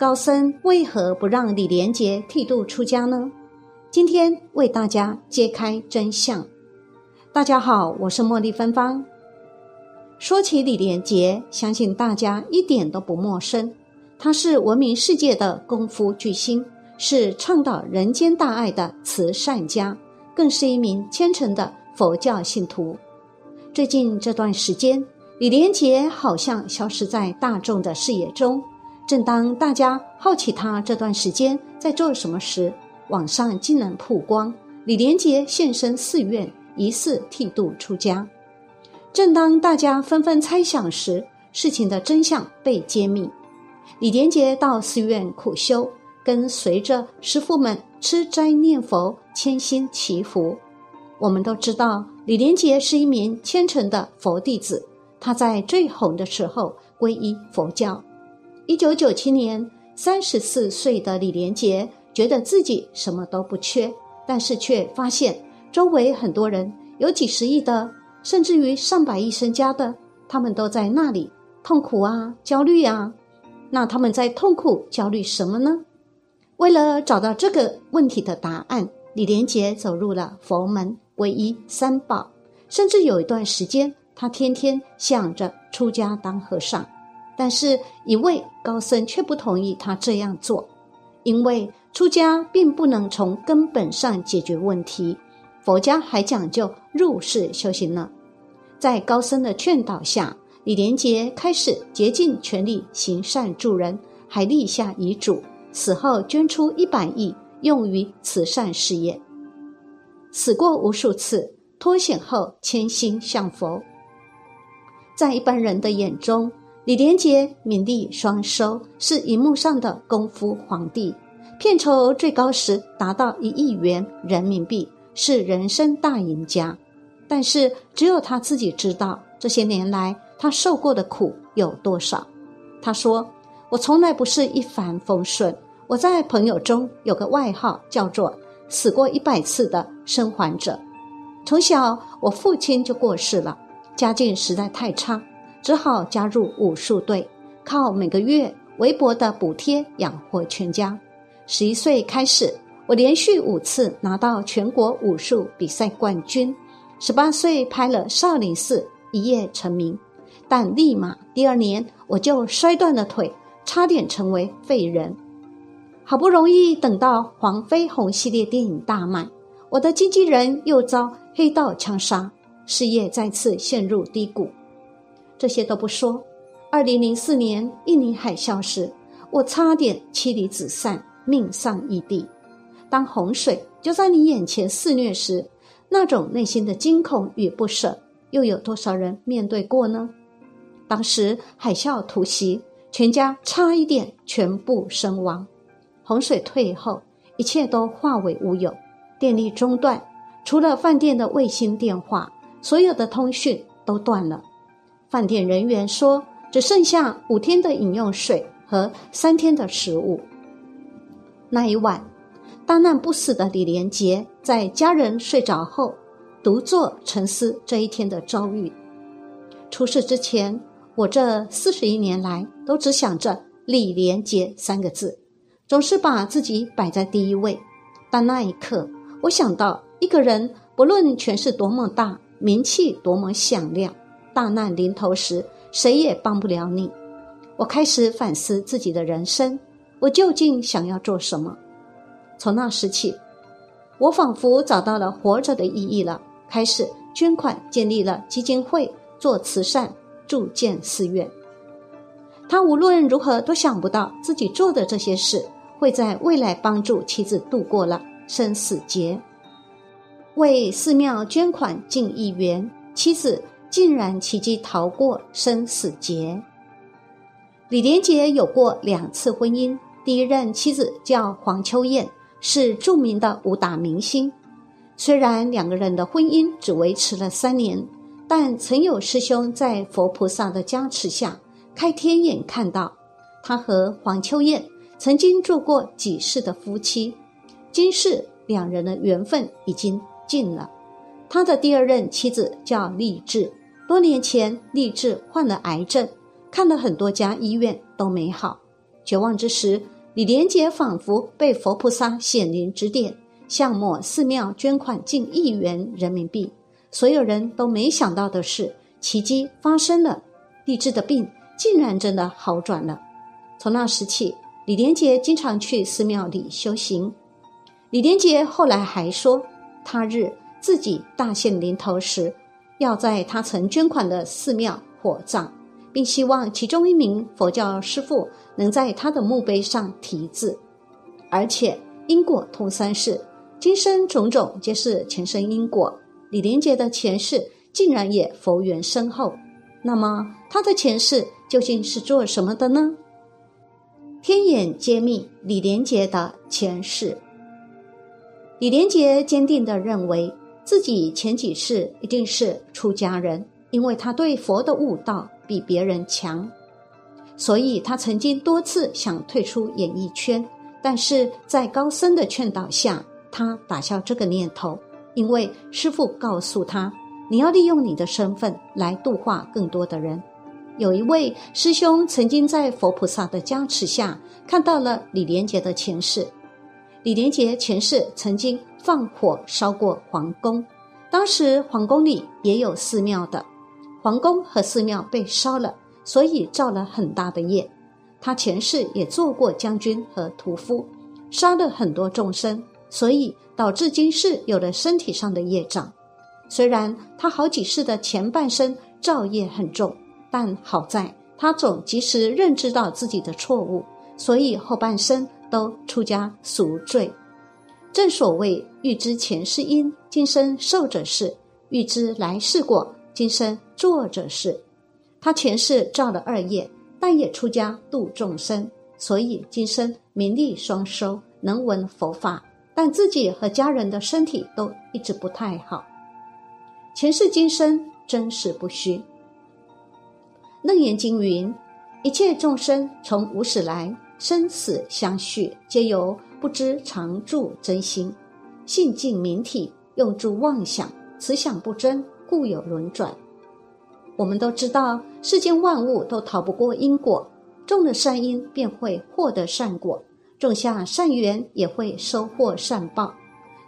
高僧为何不让李连杰剃度出家呢？今天为大家揭开真相。大家好，我是茉莉芬芳。说起李连杰，相信大家一点都不陌生。他是闻名世界的功夫巨星，是倡导人间大爱的慈善家，更是一名虔诚的佛教信徒。最近这段时间，李连杰好像消失在大众的视野中。正当大家好奇他这段时间在做什么时，网上竟然曝光李连杰现身寺院，疑似剃度出家。正当大家纷纷猜想时，事情的真相被揭秘。李连杰到寺院苦修，跟随着师傅们吃斋念佛、谦心祈福。我们都知道，李连杰是一名虔诚的佛弟子。他在最红的时候皈依佛教。一九九七年，三十四岁的李连杰觉得自己什么都不缺，但是却发现周围很多人有几十亿的，甚至于上百亿身家的，他们都在那里痛苦啊、焦虑啊。那他们在痛苦、焦虑什么呢？为了找到这个问题的答案，李连杰走入了佛门，皈依三宝，甚至有一段时间。他天天想着出家当和尚，但是一位高僧却不同意他这样做，因为出家并不能从根本上解决问题，佛家还讲究入世修行呢。在高僧的劝导下，李连杰开始竭尽全力行善助人，还立下遗嘱，死后捐出一百亿用于慈善事业。死过无数次，脱险后千心向佛。在一般人的眼中，李连杰名利双收，是荧幕上的功夫皇帝，片酬最高时达到一亿元人民币，是人生大赢家。但是，只有他自己知道这些年来他受过的苦有多少。他说：“我从来不是一帆风顺，我在朋友中有个外号叫做‘死过一百次的生还者’。从小，我父亲就过世了。”家境实在太差，只好加入武术队，靠每个月微薄的补贴养活全家。十一岁开始，我连续五次拿到全国武术比赛冠军。十八岁拍了《少林寺》，一夜成名，但立马第二年我就摔断了腿，差点成为废人。好不容易等到《黄飞鸿》系列电影大卖，我的经纪人又遭黑道枪杀。事业再次陷入低谷，这些都不说。二零零四年印尼海啸时，我差点妻离子散，命丧异地。当洪水就在你眼前肆虐时，那种内心的惊恐与不舍，又有多少人面对过呢？当时海啸突袭，全家差一点全部身亡。洪水退后，一切都化为乌有，电力中断，除了饭店的卫星电话。所有的通讯都断了，饭店人员说只剩下五天的饮用水和三天的食物。那一晚，大难不死的李连杰在家人睡着后，独坐沉思这一天的遭遇。出事之前，我这四十一年来都只想着“李连杰”三个字，总是把自己摆在第一位。但那一刻，我想到一个人，不论权势多么大。名气多么响亮，大难临头时，谁也帮不了你。我开始反思自己的人生，我究竟想要做什么？从那时起，我仿佛找到了活着的意义了，开始捐款，建立了基金会，做慈善，住建寺院。他无论如何都想不到，自己做的这些事会在未来帮助妻子度过了生死劫。为寺庙捐款近亿元，妻子竟然奇迹逃过生死劫。李连杰有过两次婚姻，第一任妻子叫黄秋燕，是著名的武打明星。虽然两个人的婚姻只维持了三年，但曾有师兄在佛菩萨的加持下开天眼看到，他和黄秋燕曾经做过几世的夫妻，今世两人的缘分已经。尽了，他的第二任妻子叫励志。多年前，励志患了癌症，看了很多家医院都没好，绝望之时，李连杰仿佛被佛菩萨显灵指点，向某寺庙捐款近一元人民币。所有人都没想到的是，奇迹发生了，励志的病竟然真的好转了。从那时起，李连杰经常去寺庙里修行。李连杰后来还说，他日自己大限临头时，要在他曾捐款的寺庙火葬，并希望其中一名佛教师父能在他的墓碑上题字。而且因果通三世，今生种种皆是前生因果。李连杰的前世竟然也佛缘深厚，那么他的前世究竟是做什么的呢？天眼揭秘李连杰的前世。李连杰坚定地认为自己前几世一定是出家人，因为他对佛的悟道比别人强，所以他曾经多次想退出演艺圈，但是在高僧的劝导下，他打消这个念头，因为师父告诉他，你要利用你的身份来度化更多的人。有一位师兄曾经在佛菩萨的加持下看到了李连杰的前世。李连杰前世曾经放火烧过皇宫，当时皇宫里也有寺庙的，皇宫和寺庙被烧了，所以造了很大的业。他前世也做过将军和屠夫，杀了很多众生，所以导致今世有了身体上的业障。虽然他好几世的前半生造业很重，但好在他总及时认知到自己的错误，所以后半生。都出家赎罪，正所谓欲知前世因，今生受者是；欲知来世果，今生做者是。他前世造了二业，但也出家度众生，所以今生名利双收，能闻佛法，但自己和家人的身体都一直不太好。前世今生真实不虚。楞严经云：一切众生从无始来。生死相续，皆由不知常住真心，性尽明体，用诸妄想，此想不真，故有轮转。我们都知道，世间万物都逃不过因果，种了善因便会获得善果，种下善缘也会收获善报。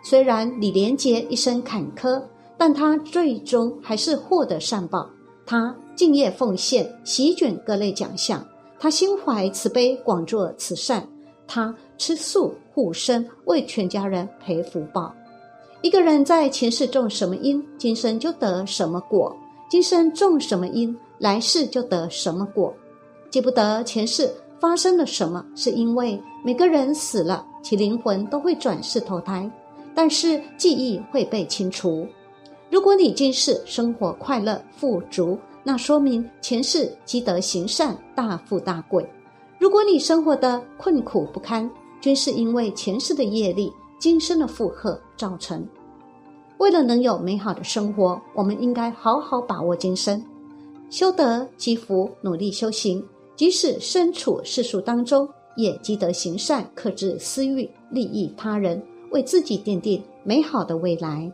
虽然李连杰一生坎坷，但他最终还是获得善报。他敬业奉献，席卷各类奖项。他心怀慈悲，广做慈善。他吃素护身，为全家人培福报。一个人在前世种什么因，今生就得什么果；今生种什么因，来世就得什么果。记不得前世发生了什么，是因为每个人死了，其灵魂都会转世投胎，但是记忆会被清除。如果你今世生活快乐富足，那说明前世积德行善，大富大贵。如果你生活的困苦不堪，均是因为前世的业力、今生的负荷造成。为了能有美好的生活，我们应该好好把握今生，修德积福，努力修行。即使身处世俗当中，也积德行善，克制私欲，利益他人，为自己奠定美好的未来。